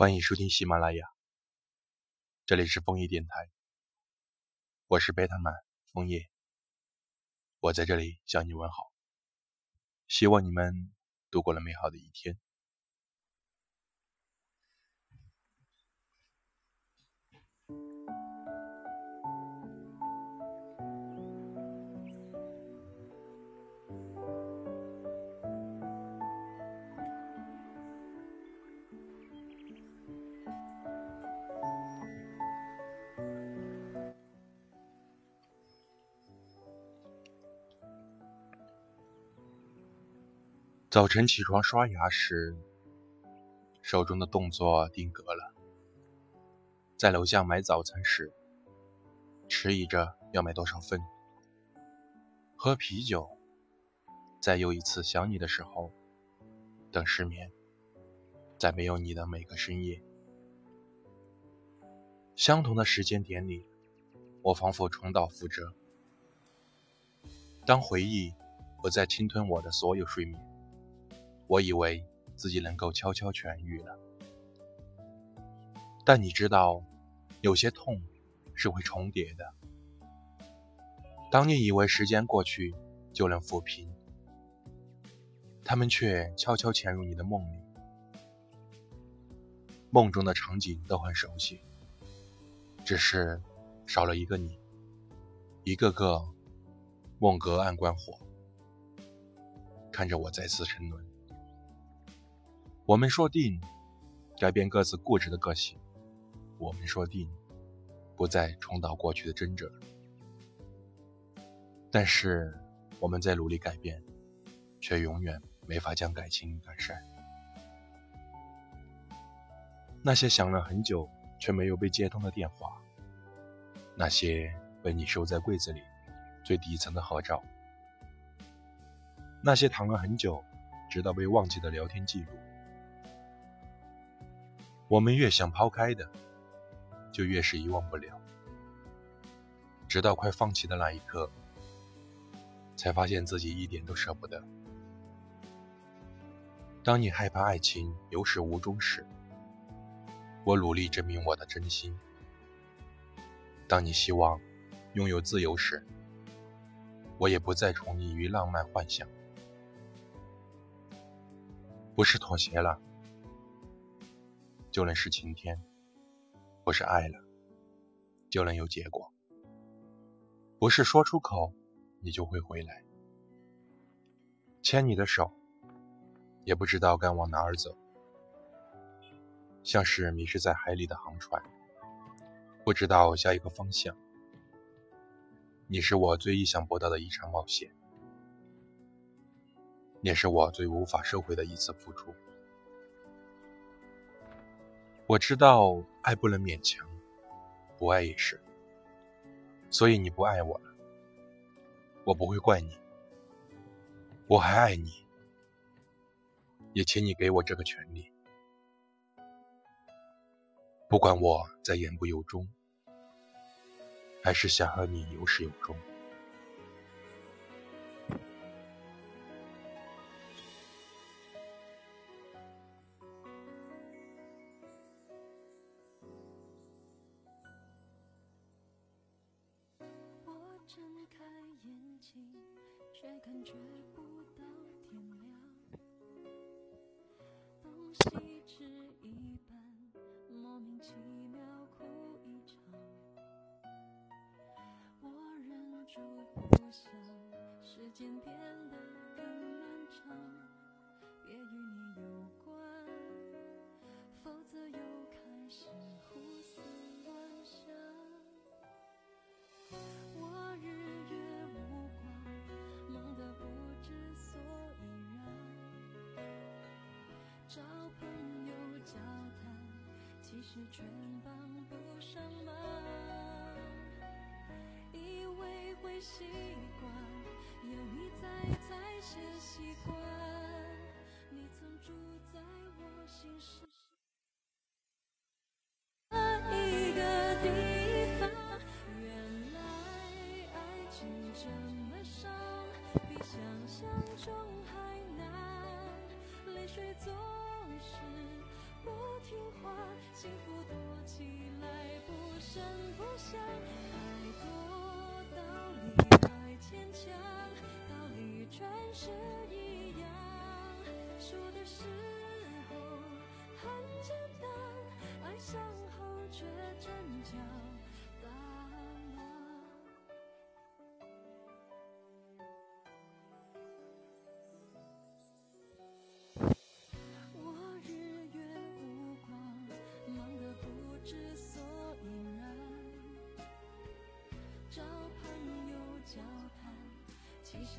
欢迎收听喜马拉雅，这里是枫叶电台，我是贝塔曼枫叶，我在这里向你问好，希望你们度过了美好的一天。早晨起床刷牙时，手中的动作定格了；在楼下买早餐时，迟疑着要买多少份；喝啤酒，在又一次想你的时候，等失眠，在没有你的每个深夜。相同的时间点里，我仿佛重蹈覆辙。当回忆不再侵吞我的所有睡眠。我以为自己能够悄悄痊愈了，但你知道，有些痛是会重叠的。当你以为时间过去就能抚平，他们却悄悄潜入你的梦里。梦中的场景都很熟悉，只是少了一个你，一个个梦隔岸观火，看着我再次沉沦。我们说定改变各自固执的个性，我们说定不再重蹈过去的真辙。但是我们在努力改变，却永远没法将感情改善。那些响了很久却没有被接通的电话，那些被你收在柜子里最底层的合照，那些躺了很久直到被忘记的聊天记录。我们越想抛开的，就越是遗忘不了。直到快放弃的那一刻，才发现自己一点都舍不得。当你害怕爱情有始无终时，我努力证明我的真心；当你希望拥有自由时，我也不再宠溺于浪漫幻想。不是妥协了。就能是晴天，不是爱了，就能有结果。不是说出口，你就会回来。牵你的手，也不知道该往哪儿走，像是迷失在海里的航船，不知道下一个方向。你是我最意想不到的一场冒险，也是我最无法收回的一次付出。我知道爱不能勉强，不爱也是。所以你不爱我了，我不会怪你。我还爱你，也请你给我这个权利。不管我在言不由衷，还是想和你有始有终。却感觉不到天亮，东西吃一半，莫名其妙哭一场。我忍住不想，时间变得更漫长，别与你其实全帮不上忙。以为会习幸福躲起来，不声不响。太多道理太牵强，道理全是一样。输的时候很简单，爱上后却真强。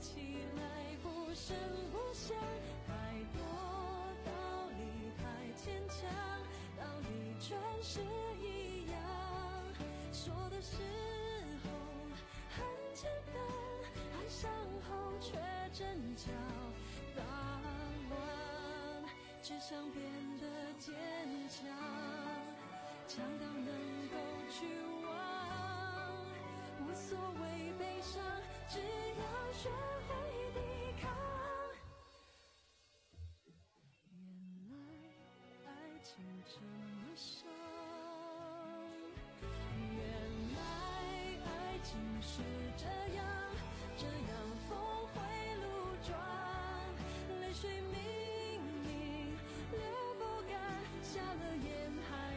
起来不声不响。太多道理太牵强，道理全是一样。说的时候很简单，爱上后却真叫大乱。只想变得坚强，强到能够去，所谓悲伤，只要学会抵抗。原来爱情这么伤，原来爱情是这样，这样峰回路转，泪水明明流不干，瞎了眼还。